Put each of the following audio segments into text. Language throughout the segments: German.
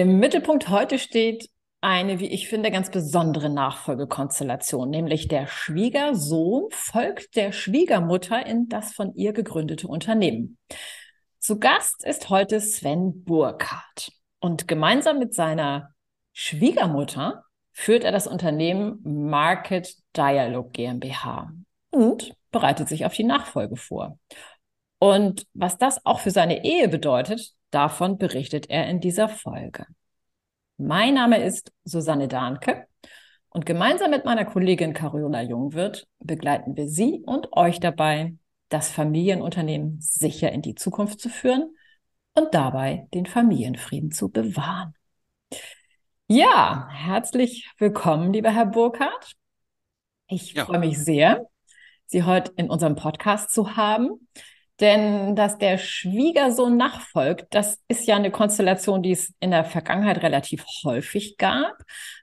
Im Mittelpunkt heute steht eine, wie ich finde, ganz besondere Nachfolgekonstellation, nämlich der Schwiegersohn folgt der Schwiegermutter in das von ihr gegründete Unternehmen. Zu Gast ist heute Sven Burkhardt und gemeinsam mit seiner Schwiegermutter führt er das Unternehmen Market Dialog GmbH und bereitet sich auf die Nachfolge vor. Und was das auch für seine Ehe bedeutet, Davon berichtet er in dieser Folge. Mein Name ist Susanne Dahnke und gemeinsam mit meiner Kollegin Carola Jungwirth begleiten wir Sie und euch dabei, das Familienunternehmen sicher in die Zukunft zu führen und dabei den Familienfrieden zu bewahren. Ja, herzlich willkommen, lieber Herr Burkhardt. Ich ja. freue mich sehr, Sie heute in unserem Podcast zu haben. Denn dass der Schwiegersohn nachfolgt, das ist ja eine Konstellation, die es in der Vergangenheit relativ häufig gab.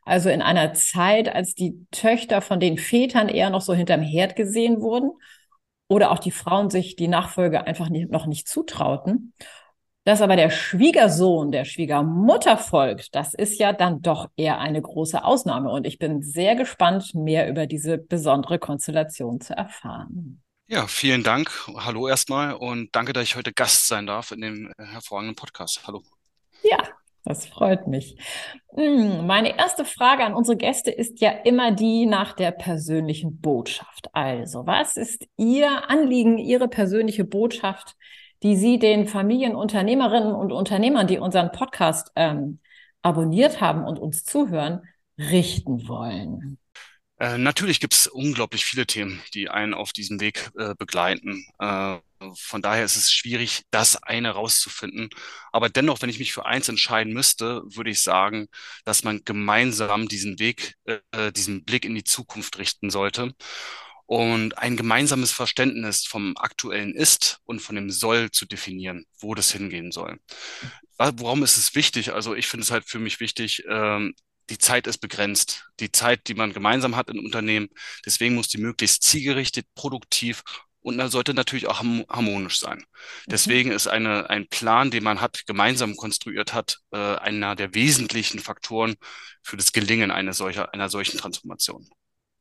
Also in einer Zeit, als die Töchter von den Vätern eher noch so hinterm Herd gesehen wurden oder auch die Frauen sich die Nachfolge einfach nicht, noch nicht zutrauten. Dass aber der Schwiegersohn der Schwiegermutter folgt, das ist ja dann doch eher eine große Ausnahme. Und ich bin sehr gespannt, mehr über diese besondere Konstellation zu erfahren. Ja, vielen Dank. Hallo erstmal und danke, dass ich heute Gast sein darf in dem äh, hervorragenden Podcast. Hallo. Ja, das freut mich. Hm, meine erste Frage an unsere Gäste ist ja immer die nach der persönlichen Botschaft. Also, was ist Ihr Anliegen, Ihre persönliche Botschaft, die Sie den Familienunternehmerinnen und Unternehmern, die unseren Podcast ähm, abonniert haben und uns zuhören, richten wollen? Äh, natürlich gibt es unglaublich viele Themen, die einen auf diesem Weg äh, begleiten. Äh, von daher ist es schwierig, das eine rauszufinden. Aber dennoch, wenn ich mich für eins entscheiden müsste, würde ich sagen, dass man gemeinsam diesen Weg, äh, diesen Blick in die Zukunft richten sollte und ein gemeinsames Verständnis vom aktuellen Ist und von dem Soll zu definieren, wo das hingehen soll. Warum ist es wichtig? Also ich finde es halt für mich wichtig, ähm, die Zeit ist begrenzt. Die Zeit, die man gemeinsam hat im Unternehmen. Deswegen muss die möglichst zielgerichtet, produktiv und dann sollte natürlich auch harmonisch sein. Mhm. Deswegen ist eine, ein Plan, den man hat, gemeinsam konstruiert hat, äh, einer der wesentlichen Faktoren für das Gelingen einer, solcher, einer solchen Transformation.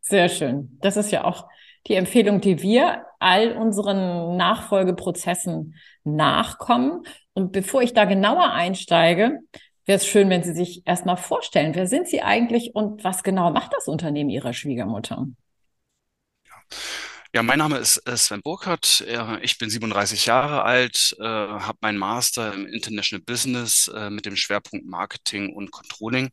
Sehr schön. Das ist ja auch die Empfehlung, die wir all unseren Nachfolgeprozessen nachkommen. Und bevor ich da genauer einsteige, wäre es schön, wenn Sie sich erstmal vorstellen, wer sind Sie eigentlich und was genau macht das Unternehmen Ihrer Schwiegermutter? Ja. mein Name ist Sven Burkhardt. Ich bin 37 Jahre alt, äh, habe meinen Master im International Business äh, mit dem Schwerpunkt Marketing und Controlling.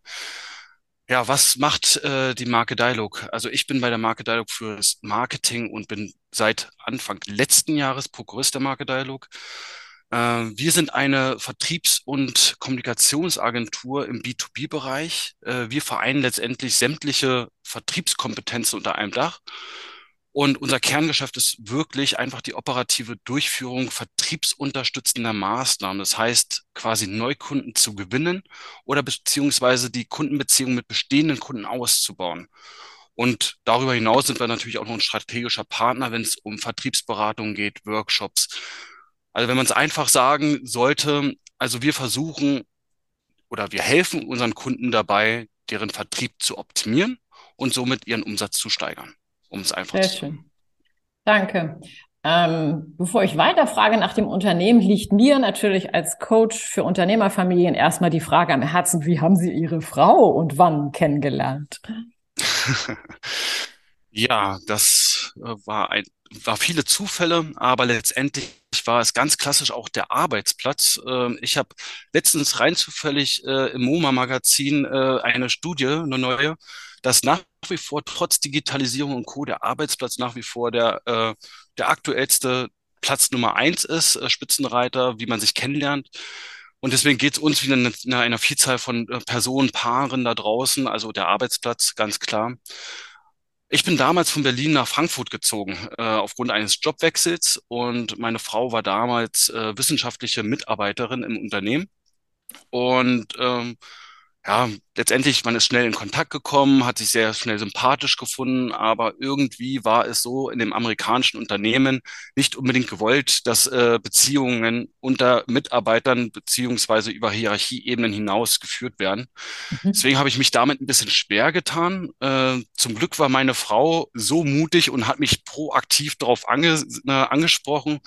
Ja, was macht äh, die Marke Dialog? Also ich bin bei der Marke Dialog fürs Marketing und bin seit Anfang letzten Jahres Prokurist der Marke Dialog. Äh, wir sind eine Vertriebs- und Kommunikationsagentur im B2B-Bereich. Äh, wir vereinen letztendlich sämtliche Vertriebskompetenzen unter einem Dach. Und unser Kerngeschäft ist wirklich einfach die operative Durchführung vertriebsunterstützender Maßnahmen. Das heißt, quasi Neukunden zu gewinnen oder beziehungsweise die Kundenbeziehung mit bestehenden Kunden auszubauen. Und darüber hinaus sind wir natürlich auch noch ein strategischer Partner, wenn es um Vertriebsberatung geht, Workshops, also wenn man es einfach sagen sollte, also wir versuchen oder wir helfen unseren Kunden dabei, deren Vertrieb zu optimieren und somit ihren Umsatz zu steigern, um es einfach Sehr zu sagen. Schön. Danke. Ähm, bevor ich weiterfrage nach dem Unternehmen, liegt mir natürlich als Coach für Unternehmerfamilien erstmal die Frage am Herzen, wie haben Sie Ihre Frau und wann kennengelernt? ja, das äh, war ein, war viele Zufälle, aber letztendlich war es ganz klassisch auch der Arbeitsplatz. Ähm, ich habe letztens rein zufällig äh, im MoMA-Magazin äh, eine Studie, eine neue, dass nach wie vor trotz Digitalisierung und Co. der Arbeitsplatz nach wie vor der, äh, der aktuellste Platz Nummer eins ist, Spitzenreiter, wie man sich kennenlernt. Und deswegen geht es uns wieder in einer Vielzahl von äh, Personen, Paaren da draußen, also der Arbeitsplatz, ganz klar. Ich bin damals von Berlin nach Frankfurt gezogen, äh, aufgrund eines Jobwechsels und meine Frau war damals äh, wissenschaftliche Mitarbeiterin im Unternehmen. Und ähm, ja, letztendlich, man ist schnell in Kontakt gekommen, hat sich sehr schnell sympathisch gefunden, aber irgendwie war es so in dem amerikanischen Unternehmen nicht unbedingt gewollt, dass äh, Beziehungen unter Mitarbeitern beziehungsweise über Hierarchieebenen hinaus geführt werden. Mhm. Deswegen habe ich mich damit ein bisschen schwer getan. Äh, zum Glück war meine Frau so mutig und hat mich proaktiv darauf ange äh, angesprochen,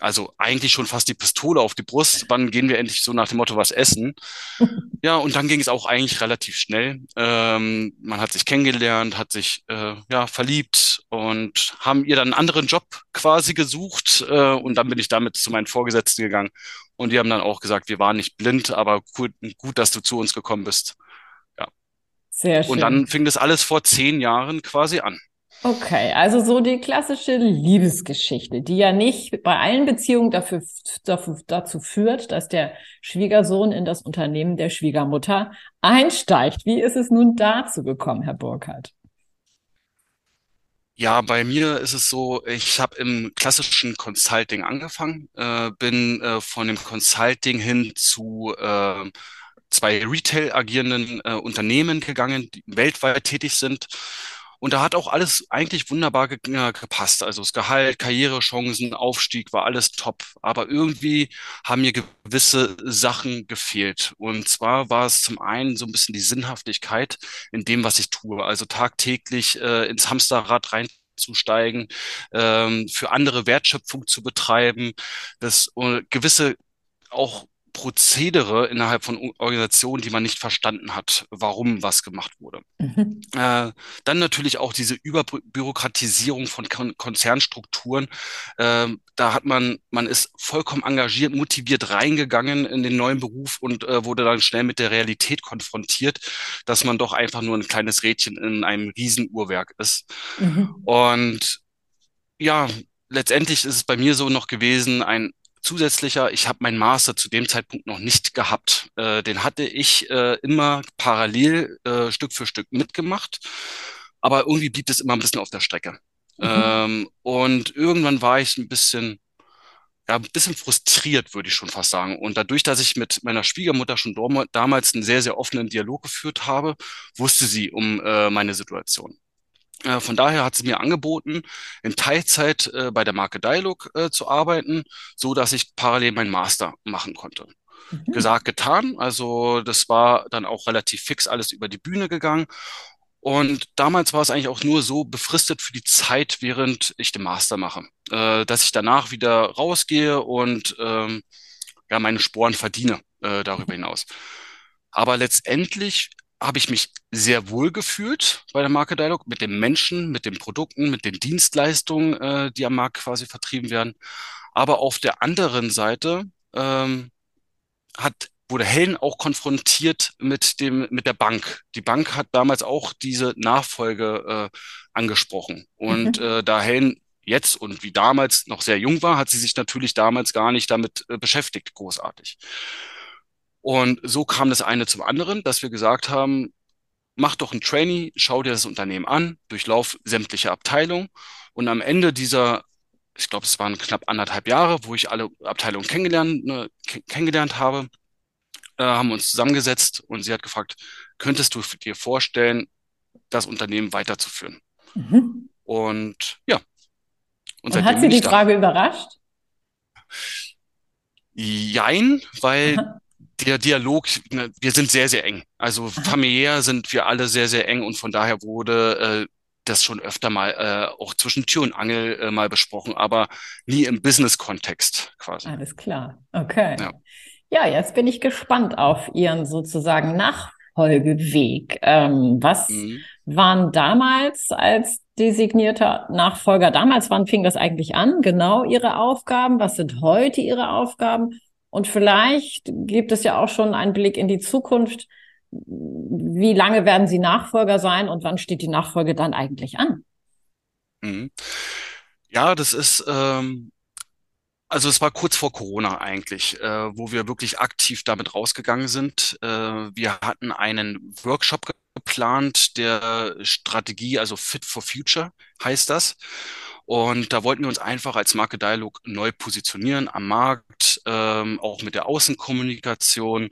also eigentlich schon fast die Pistole auf die Brust. Wann gehen wir endlich so nach dem Motto was essen? ja, und dann ging es auch eigentlich relativ schnell. Ähm, man hat sich kennengelernt, hat sich äh, ja verliebt und haben ihr dann einen anderen Job quasi gesucht. Äh, und dann bin ich damit zu meinen Vorgesetzten gegangen. Und die haben dann auch gesagt, wir waren nicht blind, aber gut, gut dass du zu uns gekommen bist. Ja. Sehr schön. Und dann fing das alles vor zehn Jahren quasi an. Okay, also so die klassische Liebesgeschichte, die ja nicht bei allen Beziehungen dafür, dafür, dazu führt, dass der Schwiegersohn in das Unternehmen der Schwiegermutter einsteigt. Wie ist es nun dazu gekommen, Herr Burkhardt? Ja, bei mir ist es so, ich habe im klassischen Consulting angefangen, äh, bin äh, von dem Consulting hin zu äh, zwei Retail agierenden äh, Unternehmen gegangen, die weltweit tätig sind und da hat auch alles eigentlich wunderbar ge gepasst. Also das Gehalt, Karrierechancen, Aufstieg war alles top. Aber irgendwie haben mir gewisse Sachen gefehlt. Und zwar war es zum einen so ein bisschen die Sinnhaftigkeit in dem, was ich tue. Also tagtäglich äh, ins Hamsterrad rein zusteigen, ähm, für andere Wertschöpfung zu betreiben, das uh, gewisse auch Prozedere innerhalb von Organisationen, die man nicht verstanden hat, warum was gemacht wurde. Mhm. Äh, dann natürlich auch diese Überbürokratisierung von Kon Konzernstrukturen. Äh, da hat man, man ist vollkommen engagiert, motiviert reingegangen in den neuen Beruf und äh, wurde dann schnell mit der Realität konfrontiert, dass man doch einfach nur ein kleines Rädchen in einem Riesenuhrwerk ist. Mhm. Und ja, letztendlich ist es bei mir so noch gewesen, ein zusätzlicher, ich habe meinen Master zu dem Zeitpunkt noch nicht gehabt. Äh, den hatte ich äh, immer parallel äh, Stück für Stück mitgemacht, aber irgendwie blieb es immer ein bisschen auf der Strecke. Mhm. Ähm, und irgendwann war ich ein bisschen, ja, ein bisschen frustriert, würde ich schon fast sagen. Und dadurch, dass ich mit meiner Schwiegermutter schon damals einen sehr, sehr offenen Dialog geführt habe, wusste sie um äh, meine Situation. Äh, von daher hat sie mir angeboten, in Teilzeit äh, bei der Marke Dialog äh, zu arbeiten, so dass ich parallel meinen Master machen konnte. Mhm. Gesagt, getan. Also das war dann auch relativ fix alles über die Bühne gegangen. Und damals war es eigentlich auch nur so befristet für die Zeit, während ich den Master mache, äh, dass ich danach wieder rausgehe und ähm, ja meine Sporen verdiene äh, darüber hinaus. Aber letztendlich habe ich mich sehr wohl gefühlt bei der Marke Dialog, mit den Menschen, mit den Produkten, mit den Dienstleistungen, äh, die am Markt quasi vertrieben werden. Aber auf der anderen Seite ähm, hat wurde Helen auch konfrontiert mit dem mit der Bank. Die Bank hat damals auch diese Nachfolge äh, angesprochen und mhm. äh, da Helen jetzt und wie damals noch sehr jung war, hat sie sich natürlich damals gar nicht damit äh, beschäftigt, großartig. Und so kam das eine zum anderen, dass wir gesagt haben, mach doch ein Trainee, schau dir das Unternehmen an, durchlauf sämtliche Abteilungen und am Ende dieser, ich glaube, es waren knapp anderthalb Jahre, wo ich alle Abteilungen kennengelernt, ne, kennengelernt habe, äh, haben uns zusammengesetzt und sie hat gefragt, könntest du dir vorstellen, das Unternehmen weiterzuführen? Mhm. Und ja. Und, und hat sie die Frage da. überrascht? Jein, weil Aha der Dialog, ne, wir sind sehr, sehr eng. Also familiär sind wir alle sehr, sehr eng und von daher wurde äh, das schon öfter mal äh, auch zwischen Tür und Angel äh, mal besprochen, aber nie im Business-Kontext quasi. Alles klar. Okay. Ja. ja. jetzt bin ich gespannt auf Ihren sozusagen Nachfolgeweg. Ähm, was mhm. waren damals als designierter Nachfolger, damals, wann fing das eigentlich an? Genau Ihre Aufgaben? Was sind heute Ihre Aufgaben? Und vielleicht gibt es ja auch schon einen Blick in die Zukunft. Wie lange werden Sie Nachfolger sein und wann steht die Nachfolge dann eigentlich an? Mhm. Ja, das ist, ähm, Also es war kurz vor Corona eigentlich, äh, wo wir wirklich aktiv damit rausgegangen sind. Äh, wir hatten einen Workshop geplant, der Strategie, also Fit for Future heißt das. Und da wollten wir uns einfach als Marke Dialog neu positionieren am Markt, ähm, auch mit der Außenkommunikation.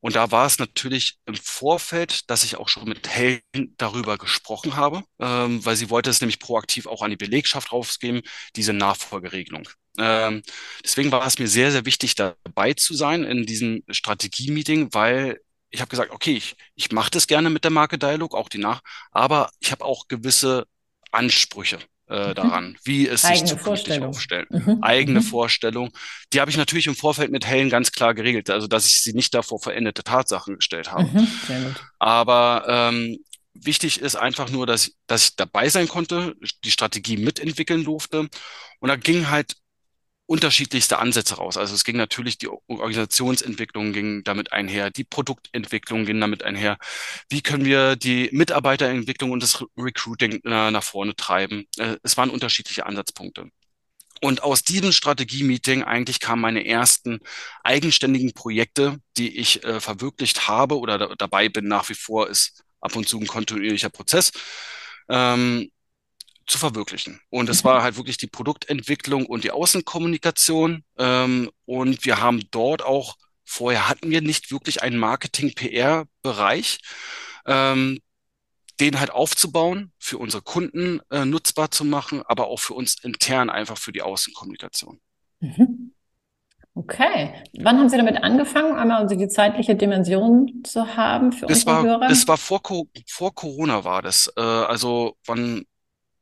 Und da war es natürlich im Vorfeld, dass ich auch schon mit Helen darüber gesprochen habe, ähm, weil sie wollte es nämlich proaktiv auch an die Belegschaft rausgeben, diese Nachfolgeregelung. Ähm, deswegen war es mir sehr, sehr wichtig, dabei zu sein in diesem Strategie-Meeting, weil ich habe gesagt, okay, ich, ich mache das gerne mit der Marke Dialog, auch die nach, aber ich habe auch gewisse Ansprüche äh, mhm. daran, wie es Eigene sich zukünftig aufstellt. Mhm. Eigene mhm. Vorstellung. Die habe ich natürlich im Vorfeld mit Helen ganz klar geregelt, also dass ich sie nicht davor veränderte Tatsachen gestellt habe. Mhm. Aber ähm, wichtig ist einfach nur, dass, dass ich dabei sein konnte, die Strategie mitentwickeln durfte. Und da ging halt unterschiedlichste Ansätze raus. Also es ging natürlich, die Organisationsentwicklung ging damit einher, die Produktentwicklung ging damit einher. Wie können wir die Mitarbeiterentwicklung und das Recruiting nach vorne treiben? Äh, es waren unterschiedliche Ansatzpunkte. Und aus diesem Strategie-Meeting eigentlich kamen meine ersten eigenständigen Projekte, die ich äh, verwirklicht habe oder da, dabei bin nach wie vor, ist ab und zu ein kontinuierlicher Prozess. Ähm, zu verwirklichen. Und es mhm. war halt wirklich die Produktentwicklung und die Außenkommunikation. Ähm, und wir haben dort auch, vorher hatten wir nicht wirklich einen Marketing-PR-Bereich, ähm, den halt aufzubauen, für unsere Kunden äh, nutzbar zu machen, aber auch für uns intern einfach für die Außenkommunikation. Mhm. Okay. Wann haben Sie damit angefangen, einmal also die zeitliche Dimension zu haben für das unsere war, Hörer? Das war vor, vor Corona war das. Äh, also wann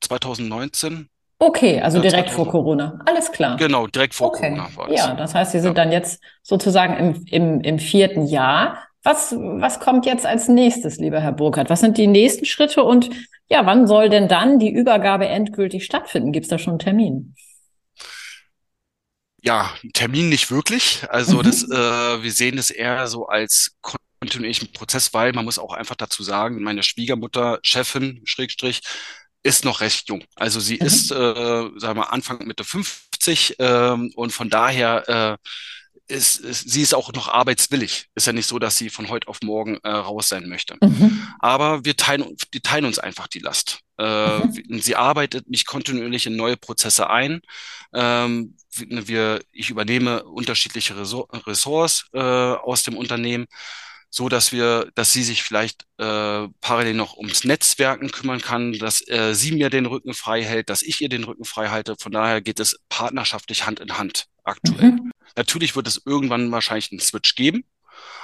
2019. Okay, also direkt 2000. vor Corona. Alles klar. Genau, direkt vor okay. Corona war das. Ja, das heißt, Sie sind ja. dann jetzt sozusagen im, im, im vierten Jahr. Was, was kommt jetzt als nächstes, lieber Herr Burkhardt? Was sind die nächsten Schritte und ja, wann soll denn dann die Übergabe endgültig stattfinden? Gibt es da schon einen Termin? Ja, Termin nicht wirklich. Also mhm. das, äh, wir sehen es eher so als kontinuierlichen Prozess, weil man muss auch einfach dazu sagen, meine Schwiegermutter, Chefin, Schrägstrich, ist noch recht jung. Also sie mhm. ist, äh, sagen wir mal, Anfang Mitte 50 ähm, und von daher äh, ist, ist, sie ist auch noch arbeitswillig. Ist ja nicht so, dass sie von heute auf morgen äh, raus sein möchte. Mhm. Aber wir teilen, wir teilen uns einfach die Last. Äh, mhm. Sie arbeitet mich kontinuierlich in neue Prozesse ein. Ähm, wir, ich übernehme unterschiedliche Ressorts äh, aus dem Unternehmen so dass wir, dass sie sich vielleicht äh, parallel noch ums Netzwerken kümmern kann, dass äh, sie mir den Rücken frei hält, dass ich ihr den Rücken frei halte. Von daher geht es partnerschaftlich Hand in Hand aktuell. Mhm. Natürlich wird es irgendwann wahrscheinlich einen Switch geben,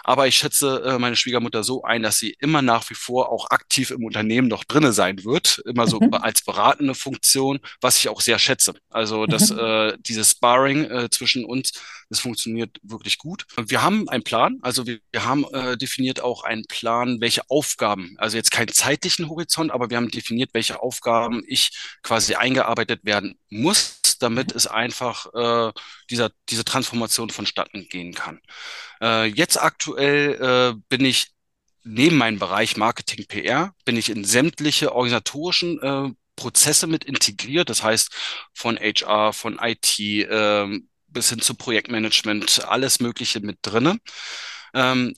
aber ich schätze äh, meine Schwiegermutter so ein, dass sie immer nach wie vor auch aktiv im Unternehmen noch drinne sein wird, immer so mhm. als beratende Funktion, was ich auch sehr schätze. Also dass mhm. äh, dieses Sparring äh, zwischen uns, das funktioniert wirklich gut. Und wir haben einen Plan, also wir, wir haben äh, definiert auch einen Plan, welche Aufgaben, also jetzt keinen zeitlichen Horizont, aber wir haben definiert, welche Aufgaben ich quasi eingearbeitet werden muss, damit es einfach äh, dieser, diese Transformation vonstatten gehen kann. Äh, jetzt aktuell äh, bin ich neben meinem Bereich Marketing PR, bin ich in sämtliche organisatorischen äh, Prozesse mit integriert. Das heißt, von HR, von IT äh, bis hin zu Projektmanagement, alles Mögliche mit drinne. Ähm,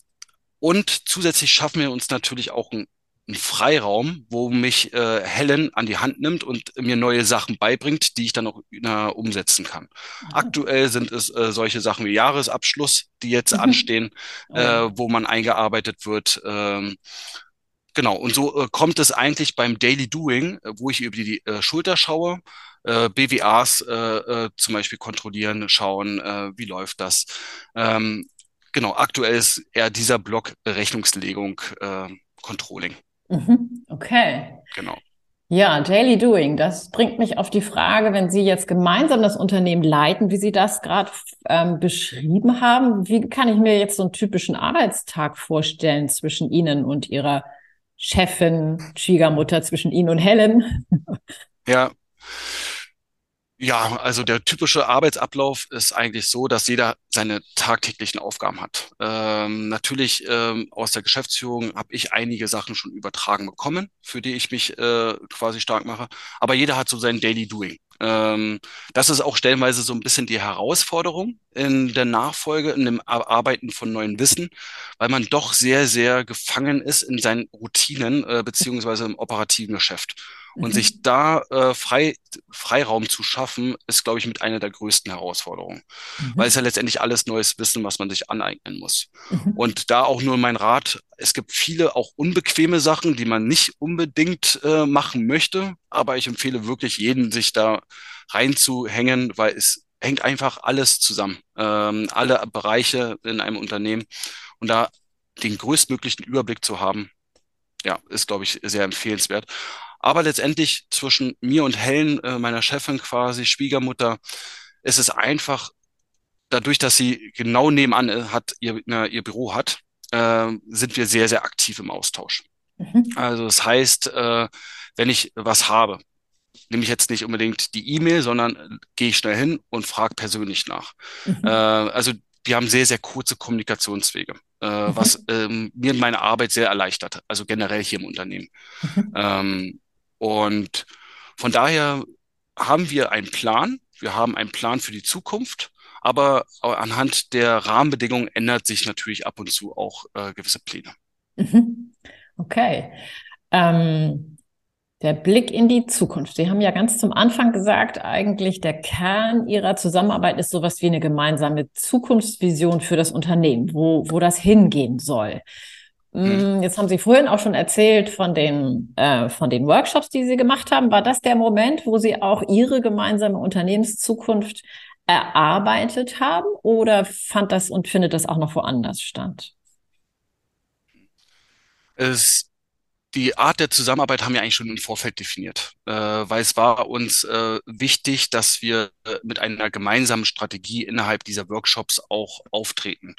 und zusätzlich schaffen wir uns natürlich auch ein einen Freiraum, wo mich äh, Helen an die Hand nimmt und mir neue Sachen beibringt, die ich dann auch äh, umsetzen kann. Mhm. Aktuell sind es äh, solche Sachen wie Jahresabschluss, die jetzt mhm. anstehen, äh, oh. wo man eingearbeitet wird. Ähm, genau, und so äh, kommt es eigentlich beim Daily Doing, äh, wo ich über die äh, Schulter schaue, äh, BWAs äh, äh, zum Beispiel kontrollieren, schauen, äh, wie läuft das. Ähm, genau, aktuell ist eher dieser Block Rechnungslegung, äh, Controlling. Mhm. Okay. Genau. Ja, Daily Doing, das bringt mich auf die Frage, wenn Sie jetzt gemeinsam das Unternehmen leiten, wie Sie das gerade ähm, beschrieben haben, wie kann ich mir jetzt so einen typischen Arbeitstag vorstellen zwischen Ihnen und Ihrer Chefin, Schwiegermutter, zwischen Ihnen und Helen? Ja, ja, also der typische Arbeitsablauf ist eigentlich so, dass jeder seine tagtäglichen Aufgaben hat. Ähm, natürlich ähm, aus der Geschäftsführung habe ich einige Sachen schon übertragen bekommen, für die ich mich äh, quasi stark mache. Aber jeder hat so sein Daily Doing. Ähm, das ist auch stellenweise so ein bisschen die Herausforderung in der Nachfolge, in dem Arbeiten von neuem Wissen, weil man doch sehr, sehr gefangen ist in seinen Routinen äh, beziehungsweise im operativen Geschäft. Und mhm. sich da äh, frei, Freiraum zu schaffen, ist, glaube ich, mit einer der größten Herausforderungen. Mhm. Weil es ja letztendlich alles neues Wissen, was man sich aneignen muss. Mhm. Und da auch nur mein Rat, es gibt viele auch unbequeme Sachen, die man nicht unbedingt äh, machen möchte. Aber ich empfehle wirklich jeden, sich da reinzuhängen, weil es hängt einfach alles zusammen. Ähm, alle Bereiche in einem Unternehmen. Und da den größtmöglichen Überblick zu haben, ja, ist, glaube ich, sehr empfehlenswert. Aber letztendlich zwischen mir und Helen, äh, meiner Chefin quasi, Schwiegermutter, ist es einfach, dadurch, dass sie genau nebenan äh, hat, ihr, na, ihr Büro hat, äh, sind wir sehr, sehr aktiv im Austausch. Mhm. Also das heißt, äh, wenn ich was habe, nehme ich jetzt nicht unbedingt die E-Mail, sondern äh, gehe ich schnell hin und frage persönlich nach. Mhm. Äh, also wir haben sehr, sehr kurze Kommunikationswege, äh, mhm. was ähm, mir meine Arbeit sehr erleichtert, also generell hier im Unternehmen. Mhm. Ähm, und von daher haben wir einen Plan. Wir haben einen Plan für die Zukunft. Aber anhand der Rahmenbedingungen ändert sich natürlich ab und zu auch äh, gewisse Pläne. Mhm. Okay. Ähm, der Blick in die Zukunft. Sie haben ja ganz zum Anfang gesagt, eigentlich der Kern Ihrer Zusammenarbeit ist sowas wie eine gemeinsame Zukunftsvision für das Unternehmen, wo, wo das hingehen soll. Mhm. Jetzt haben Sie vorhin auch schon erzählt von den, äh, von den Workshops, die Sie gemacht haben. War das der Moment, wo Sie auch Ihre gemeinsame Unternehmenszukunft erarbeitet haben oder fand das und findet das auch noch woanders statt? Es, die Art der Zusammenarbeit haben wir eigentlich schon im Vorfeld definiert, äh, weil es war uns äh, wichtig, dass wir äh, mit einer gemeinsamen Strategie innerhalb dieser Workshops auch auftreten.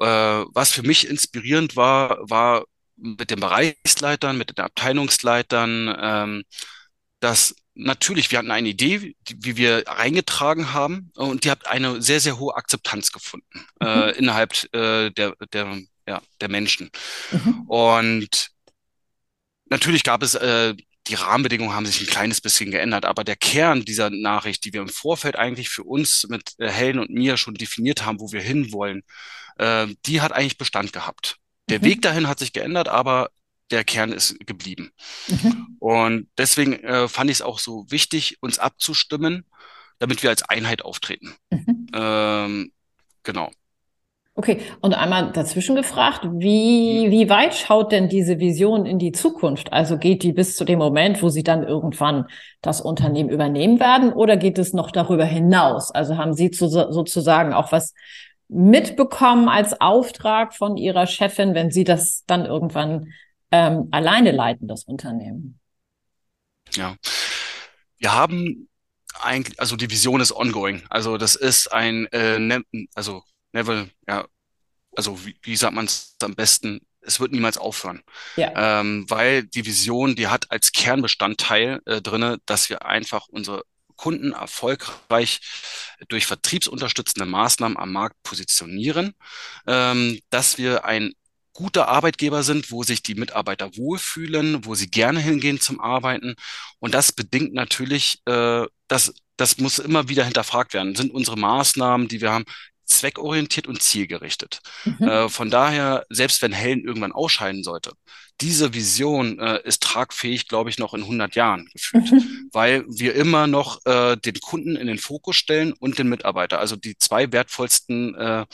Äh, was für mich inspirierend war, war mit den Bereichsleitern, mit den Abteilungsleitern, ähm, dass natürlich, wir hatten eine Idee, wie wir reingetragen haben, und die hat eine sehr, sehr hohe Akzeptanz gefunden mhm. äh, innerhalb äh, der, der, ja, der Menschen. Mhm. Und natürlich gab es äh, die Rahmenbedingungen haben sich ein kleines bisschen geändert, aber der Kern dieser Nachricht, die wir im Vorfeld eigentlich für uns mit äh, Helen und mir schon definiert haben, wo wir hinwollen, äh, die hat eigentlich Bestand gehabt. Der mhm. Weg dahin hat sich geändert, aber der Kern ist geblieben. Mhm. Und deswegen äh, fand ich es auch so wichtig, uns abzustimmen, damit wir als Einheit auftreten. Mhm. Ähm, genau. Okay, und einmal dazwischen gefragt, wie, wie weit schaut denn diese Vision in die Zukunft? Also geht die bis zu dem Moment, wo Sie dann irgendwann das Unternehmen übernehmen werden oder geht es noch darüber hinaus? Also haben Sie zu, sozusagen auch was mitbekommen als Auftrag von Ihrer Chefin, wenn Sie das dann irgendwann ähm, alleine leiten, das Unternehmen? Ja, wir haben eigentlich, also die Vision ist ongoing. Also das ist ein, äh, ne, also Neville, ja, also wie, wie sagt man es am besten? Es wird niemals aufhören. Ja. Ähm, weil die Vision, die hat als Kernbestandteil äh, drinne, dass wir einfach unsere Kunden erfolgreich durch vertriebsunterstützende Maßnahmen am Markt positionieren, ähm, dass wir ein guter Arbeitgeber sind, wo sich die Mitarbeiter wohlfühlen, wo sie gerne hingehen zum Arbeiten. Und das bedingt natürlich, äh, dass das muss immer wieder hinterfragt werden. Sind unsere Maßnahmen, die wir haben, zweckorientiert und zielgerichtet. Mhm. Äh, von daher, selbst wenn Helen irgendwann ausscheiden sollte, diese Vision äh, ist tragfähig, glaube ich, noch in 100 Jahren gefühlt, mhm. weil wir immer noch äh, den Kunden in den Fokus stellen und den Mitarbeiter. Also die zwei wertvollsten, äh,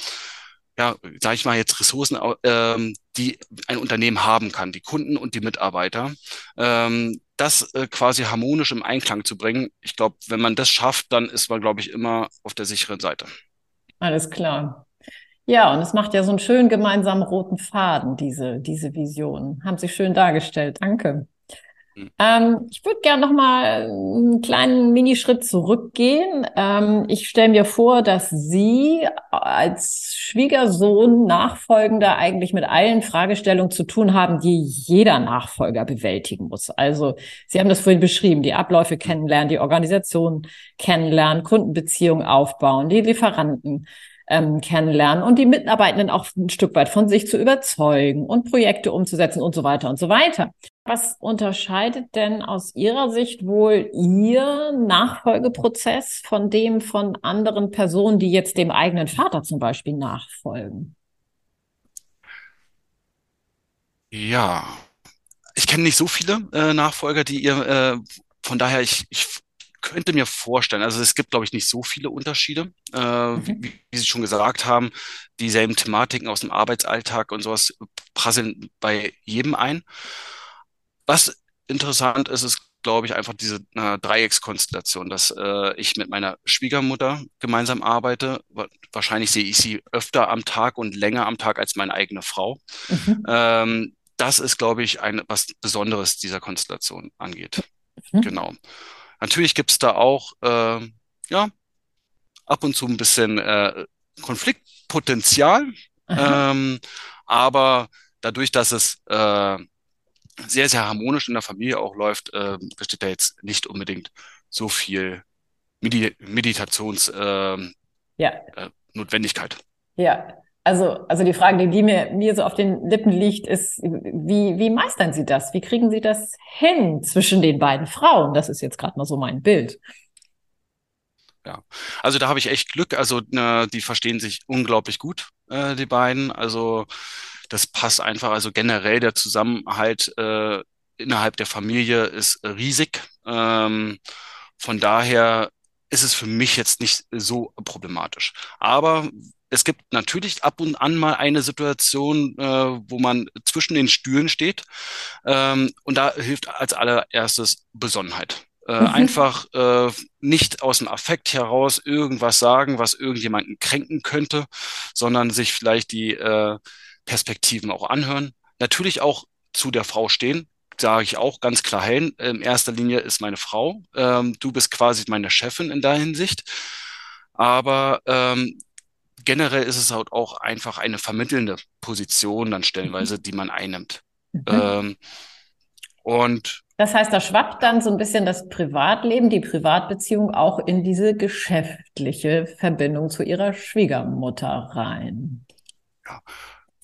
ja, sage ich mal jetzt Ressourcen, äh, die ein Unternehmen haben kann, die Kunden und die Mitarbeiter. Ähm, das äh, quasi harmonisch im Einklang zu bringen. Ich glaube, wenn man das schafft, dann ist man, glaube ich, immer auf der sicheren Seite. Alles klar. Ja, und es macht ja so einen schönen gemeinsamen roten Faden, diese, diese Vision. Haben Sie schön dargestellt. Danke. Mhm. Ähm, ich würde gerne noch mal einen kleinen Minischritt zurückgehen. Ähm, ich stelle mir vor, dass Sie als Schwiegersohn, Nachfolgender eigentlich mit allen Fragestellungen zu tun haben, die jeder Nachfolger bewältigen muss. Also Sie haben das vorhin beschrieben, die Abläufe kennenlernen, die Organisation kennenlernen, Kundenbeziehungen aufbauen, die Lieferanten ähm, kennenlernen und die Mitarbeitenden auch ein Stück weit von sich zu überzeugen und Projekte umzusetzen und so weiter und so weiter. Was unterscheidet denn aus Ihrer Sicht wohl Ihr Nachfolgeprozess von dem von anderen Personen, die jetzt dem eigenen Vater zum Beispiel nachfolgen? Ja, ich kenne nicht so viele äh, Nachfolger, die ihr, äh, von daher, ich, ich könnte mir vorstellen, also es gibt, glaube ich, nicht so viele Unterschiede. Äh, mhm. wie, wie, Sie schon gesagt haben, dieselben Thematiken aus dem Arbeitsalltag und sowas prasseln bei jedem ein. Was interessant ist, ist, glaube ich, einfach diese äh, Dreieckskonstellation, dass äh, ich mit meiner Schwiegermutter gemeinsam arbeite. Wahrscheinlich sehe ich sie öfter am Tag und länger am Tag als meine eigene Frau. Mhm. Ähm, das ist, glaube ich, ein, was Besonderes dieser Konstellation angeht. Mhm. Genau. Natürlich gibt es da auch, äh, ja, ab und zu ein bisschen äh, Konfliktpotenzial. Ähm, aber dadurch, dass es äh, sehr, sehr harmonisch in der Familie auch läuft, äh, besteht da jetzt nicht unbedingt so viel Medi Meditations äh, ja. äh, Notwendigkeit. Ja, also, also die Frage, die mir, mir so auf den Lippen liegt, ist, wie, wie meistern Sie das? Wie kriegen Sie das hin zwischen den beiden Frauen? Das ist jetzt gerade mal so mein Bild. Ja, also da habe ich echt Glück. Also ne, die verstehen sich unglaublich gut, äh, die beiden. Also das passt einfach. Also generell der Zusammenhalt äh, innerhalb der Familie ist riesig. Ähm, von daher ist es für mich jetzt nicht so problematisch. Aber es gibt natürlich ab und an mal eine Situation, äh, wo man zwischen den Stühlen steht. Ähm, und da hilft als allererstes Besonnenheit. Äh, mhm. Einfach äh, nicht aus dem Affekt heraus irgendwas sagen, was irgendjemanden kränken könnte, sondern sich vielleicht die äh, Perspektiven auch anhören. Natürlich auch zu der Frau stehen, sage ich auch ganz klar hin. In erster Linie ist meine Frau. Ähm, du bist quasi meine Chefin in der Hinsicht. Aber ähm, generell ist es halt auch einfach eine vermittelnde Position dann stellenweise, die man einnimmt. Mhm. Ähm, und das heißt, da schwappt dann so ein bisschen das Privatleben, die Privatbeziehung auch in diese geschäftliche Verbindung zu ihrer Schwiegermutter rein. Ja,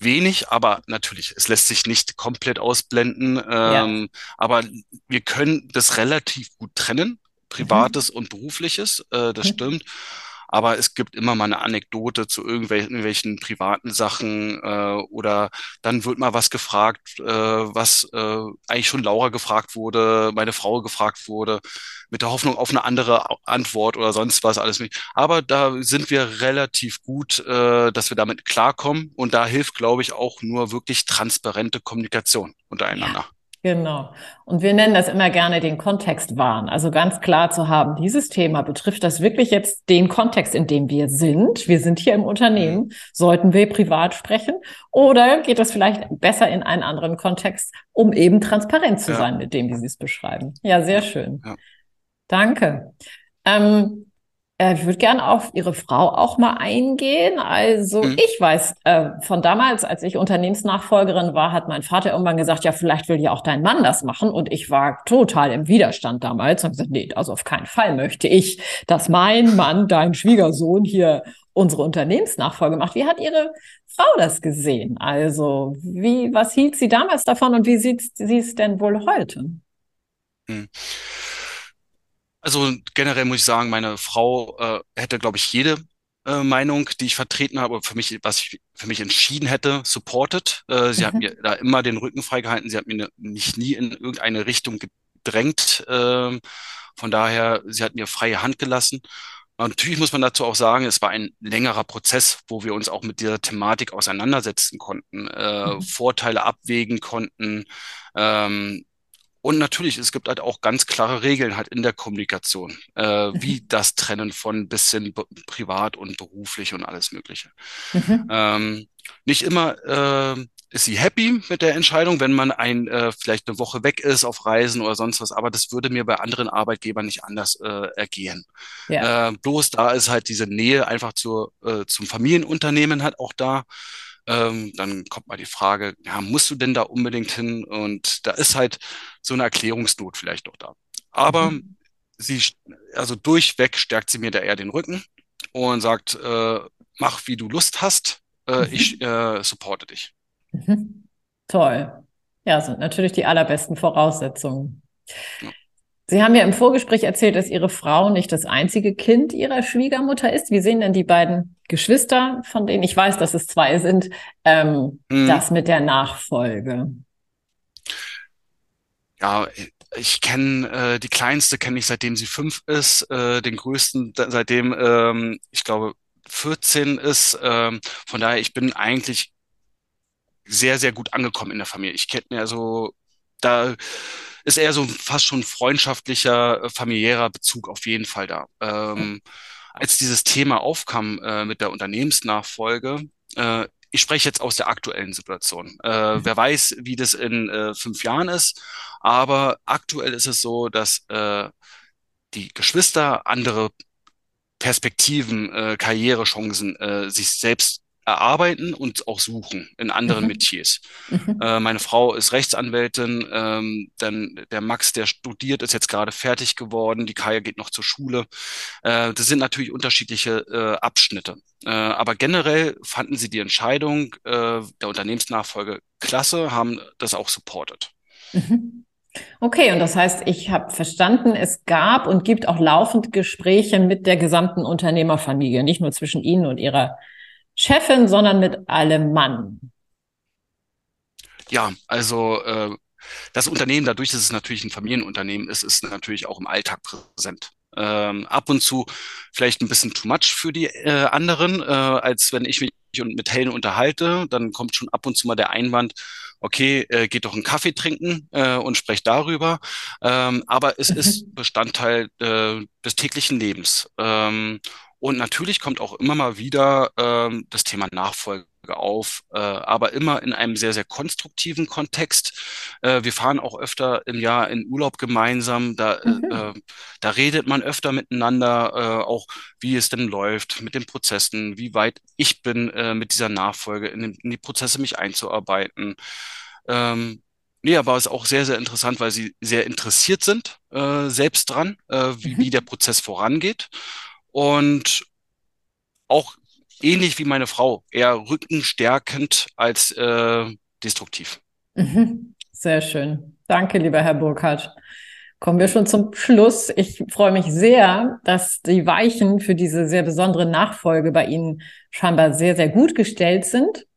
wenig, aber natürlich, es lässt sich nicht komplett ausblenden. Ähm, ja. Aber wir können das relativ gut trennen, Privates mhm. und Berufliches, äh, das mhm. stimmt aber es gibt immer mal eine Anekdote zu irgendwelchen, irgendwelchen privaten Sachen äh, oder dann wird mal was gefragt, äh, was äh, eigentlich schon Laura gefragt wurde, meine Frau gefragt wurde, mit der Hoffnung auf eine andere Antwort oder sonst was alles. Aber da sind wir relativ gut, äh, dass wir damit klarkommen und da hilft, glaube ich, auch nur wirklich transparente Kommunikation untereinander. Ja. Genau. Und wir nennen das immer gerne den Kontext wahren. Also ganz klar zu haben, dieses Thema betrifft das wirklich jetzt den Kontext, in dem wir sind. Wir sind hier im Unternehmen. Mhm. Sollten wir privat sprechen? Oder geht das vielleicht besser in einen anderen Kontext, um eben transparent zu ja. sein mit dem, wie Sie es beschreiben? Ja, sehr schön. Ja. Danke. Ähm, äh, ich würde gerne auf Ihre Frau auch mal eingehen. Also mhm. ich weiß äh, von damals, als ich Unternehmensnachfolgerin war, hat mein Vater irgendwann gesagt, ja, vielleicht will ja auch dein Mann das machen. Und ich war total im Widerstand damals und gesagt, nee, also auf keinen Fall möchte ich, dass mein Mann, dein Schwiegersohn hier unsere Unternehmensnachfolge macht. Wie hat Ihre Frau das gesehen? Also wie, was hielt sie damals davon und wie sieht sie es denn wohl heute? Mhm. Also generell muss ich sagen, meine Frau äh, hätte, glaube ich, jede äh, Meinung, die ich vertreten habe, für mich, was ich für mich entschieden hätte, supported. Äh, sie mhm. hat mir da immer den Rücken freigehalten. Sie hat mir ne, nicht nie in irgendeine Richtung gedrängt. Äh, von daher, sie hat mir freie Hand gelassen. Und natürlich muss man dazu auch sagen, es war ein längerer Prozess, wo wir uns auch mit dieser Thematik auseinandersetzen konnten, äh, mhm. Vorteile abwägen konnten. Ähm, und natürlich, es gibt halt auch ganz klare Regeln halt in der Kommunikation, äh, mhm. wie das Trennen von bisschen privat und beruflich und alles Mögliche. Mhm. Ähm, nicht immer äh, ist sie happy mit der Entscheidung, wenn man ein äh, vielleicht eine Woche weg ist auf Reisen oder sonst was, aber das würde mir bei anderen Arbeitgebern nicht anders äh, ergehen. Ja. Äh, bloß da ist halt diese Nähe einfach zur, äh, zum Familienunternehmen halt auch da. Ähm, dann kommt mal die Frage, ja, musst du denn da unbedingt hin? Und da ist halt so eine Erklärungsnot vielleicht doch da. Aber mhm. sie, also durchweg stärkt sie mir da eher den Rücken und sagt, äh, mach wie du Lust hast, äh, mhm. ich äh, supporte dich. Mhm. Toll. Ja, sind natürlich die allerbesten Voraussetzungen. Sie haben ja im Vorgespräch erzählt, dass Ihre Frau nicht das einzige Kind Ihrer Schwiegermutter ist. Wie sehen denn die beiden Geschwister, von denen ich weiß, dass es zwei sind, ähm, mhm. das mit der Nachfolge? Ja, ich kenne äh, die kleinste kenne ich seitdem sie fünf ist, äh, den größten seitdem ähm, ich glaube 14 ist. Ähm, von daher ich bin eigentlich sehr sehr gut angekommen in der Familie. Ich kenne also da ist eher so fast schon freundschaftlicher, äh, familiärer Bezug auf jeden Fall da. Ähm, als dieses Thema aufkam äh, mit der Unternehmensnachfolge, äh, ich spreche jetzt aus der aktuellen Situation. Äh, mhm. Wer weiß, wie das in äh, fünf Jahren ist, aber aktuell ist es so, dass äh, die Geschwister andere Perspektiven, äh, Karrierechancen äh, sich selbst erarbeiten und auch suchen in anderen mhm. Metiers. Mhm. Äh, meine Frau ist Rechtsanwältin, ähm, dann der Max, der studiert, ist jetzt gerade fertig geworden, die Kaya geht noch zur Schule. Äh, das sind natürlich unterschiedliche äh, Abschnitte. Äh, aber generell fanden sie die Entscheidung äh, der Unternehmensnachfolge klasse, haben das auch supportet. Mhm. Okay, und das heißt, ich habe verstanden, es gab und gibt auch laufend Gespräche mit der gesamten Unternehmerfamilie, nicht nur zwischen Ihnen und Ihrer Chefin, sondern mit allem Mann. Ja, also äh, das Unternehmen, dadurch, dass es natürlich ein Familienunternehmen ist, ist natürlich auch im Alltag präsent. Ähm, ab und zu vielleicht ein bisschen too much für die äh, anderen, äh, als wenn ich mich mit Helen unterhalte, dann kommt schon ab und zu mal der Einwand, okay, äh, geht doch einen Kaffee trinken äh, und sprecht darüber. Ähm, aber es ist. Bestandteil äh, des täglichen Lebens. Ähm, und natürlich kommt auch immer mal wieder ähm, das Thema Nachfolge auf, äh, aber immer in einem sehr, sehr konstruktiven Kontext. Äh, wir fahren auch öfter im Jahr in Urlaub gemeinsam. Da, äh, mhm. äh, da redet man öfter miteinander, äh, auch wie es denn läuft mit den Prozessen, wie weit ich bin, äh, mit dieser Nachfolge in, in die Prozesse mich einzuarbeiten. Ähm, Nee, aber es ist auch sehr, sehr interessant, weil sie sehr interessiert sind, äh, selbst dran, äh, wie, mhm. wie der Prozess vorangeht und auch ähnlich wie meine Frau, eher rückenstärkend als äh, destruktiv. Mhm. Sehr schön. Danke, lieber Herr Burkhardt. Kommen wir schon zum Schluss. Ich freue mich sehr, dass die Weichen für diese sehr besondere Nachfolge bei Ihnen scheinbar sehr, sehr gut gestellt sind.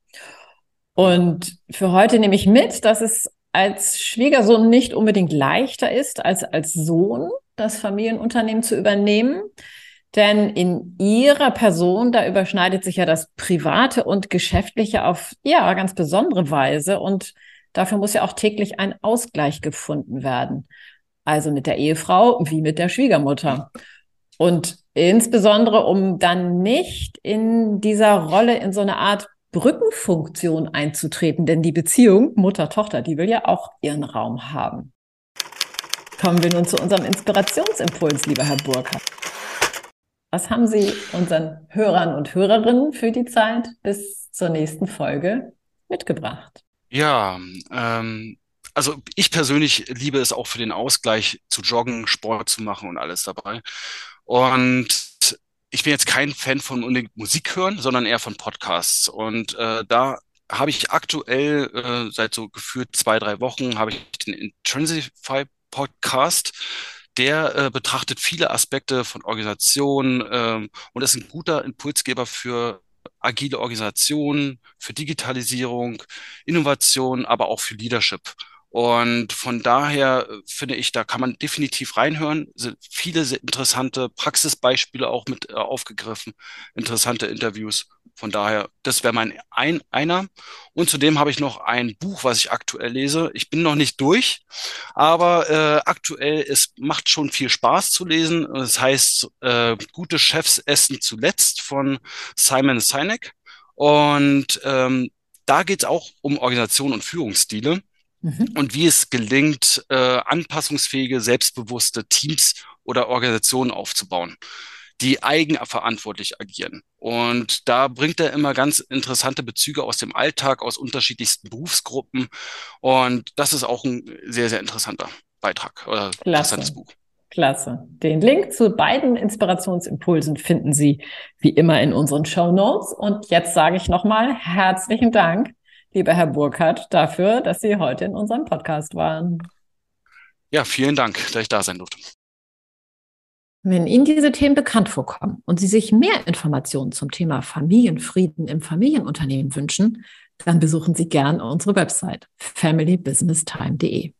Und für heute nehme ich mit, dass es als Schwiegersohn nicht unbedingt leichter ist, als als Sohn das Familienunternehmen zu übernehmen. Denn in ihrer Person, da überschneidet sich ja das Private und Geschäftliche auf, ja, ganz besondere Weise. Und dafür muss ja auch täglich ein Ausgleich gefunden werden. Also mit der Ehefrau wie mit der Schwiegermutter. Und insbesondere, um dann nicht in dieser Rolle in so eine Art Brückenfunktion einzutreten. Denn die Beziehung Mutter-Tochter, die will ja auch ihren Raum haben. Kommen wir nun zu unserem Inspirationsimpuls, lieber Herr Burkhardt. Was haben Sie unseren Hörern und Hörerinnen für die Zeit bis zur nächsten Folge mitgebracht? Ja, ähm, also ich persönlich liebe es auch für den Ausgleich zu joggen, Sport zu machen und alles dabei. Und ich bin jetzt kein Fan von Musik hören, sondern eher von Podcasts. Und äh, da habe ich aktuell äh, seit so gefühlt zwei, drei Wochen habe ich den Intrinsify Podcast der äh, betrachtet viele Aspekte von Organisation ähm, und ist ein guter Impulsgeber für agile Organisationen, für Digitalisierung, Innovation, aber auch für Leadership. Und von daher äh, finde ich, da kann man definitiv reinhören. Sind viele interessante Praxisbeispiele auch mit äh, aufgegriffen, interessante Interviews. Von daher, das wäre mein ein, einer. Und zudem habe ich noch ein Buch, was ich aktuell lese. Ich bin noch nicht durch, aber äh, aktuell es macht schon viel Spaß zu lesen. Es heißt äh, Gute Chefs essen zuletzt von Simon Sinek. Und ähm, da geht es auch um Organisation und Führungsstile mhm. und wie es gelingt, äh, anpassungsfähige, selbstbewusste Teams oder Organisationen aufzubauen die eigenverantwortlich agieren. Und da bringt er immer ganz interessante Bezüge aus dem Alltag, aus unterschiedlichsten Berufsgruppen. Und das ist auch ein sehr, sehr interessanter Beitrag oder Klasse. interessantes Buch. Klasse. Den Link zu beiden Inspirationsimpulsen finden Sie wie immer in unseren Show Notes. Und jetzt sage ich nochmal herzlichen Dank, lieber Herr Burkhardt, dafür, dass Sie heute in unserem Podcast waren. Ja, vielen Dank, dass ich da sein durfte. Wenn Ihnen diese Themen bekannt vorkommen und Sie sich mehr Informationen zum Thema Familienfrieden im Familienunternehmen wünschen, dann besuchen Sie gern unsere Website familybusinesstime.de.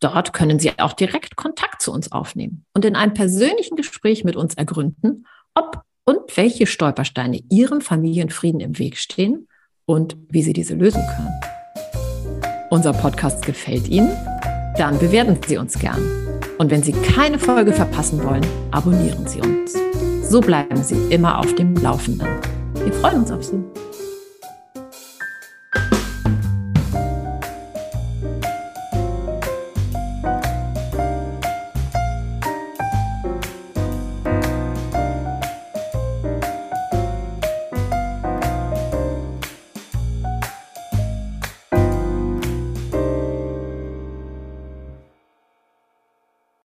Dort können Sie auch direkt Kontakt zu uns aufnehmen und in einem persönlichen Gespräch mit uns ergründen, ob und welche Stolpersteine Ihrem Familienfrieden im Weg stehen und wie Sie diese lösen können. Unser Podcast gefällt Ihnen? Dann bewerten Sie uns gern. Und wenn Sie keine Folge verpassen wollen, abonnieren Sie uns. So bleiben Sie immer auf dem Laufenden. Wir freuen uns auf Sie.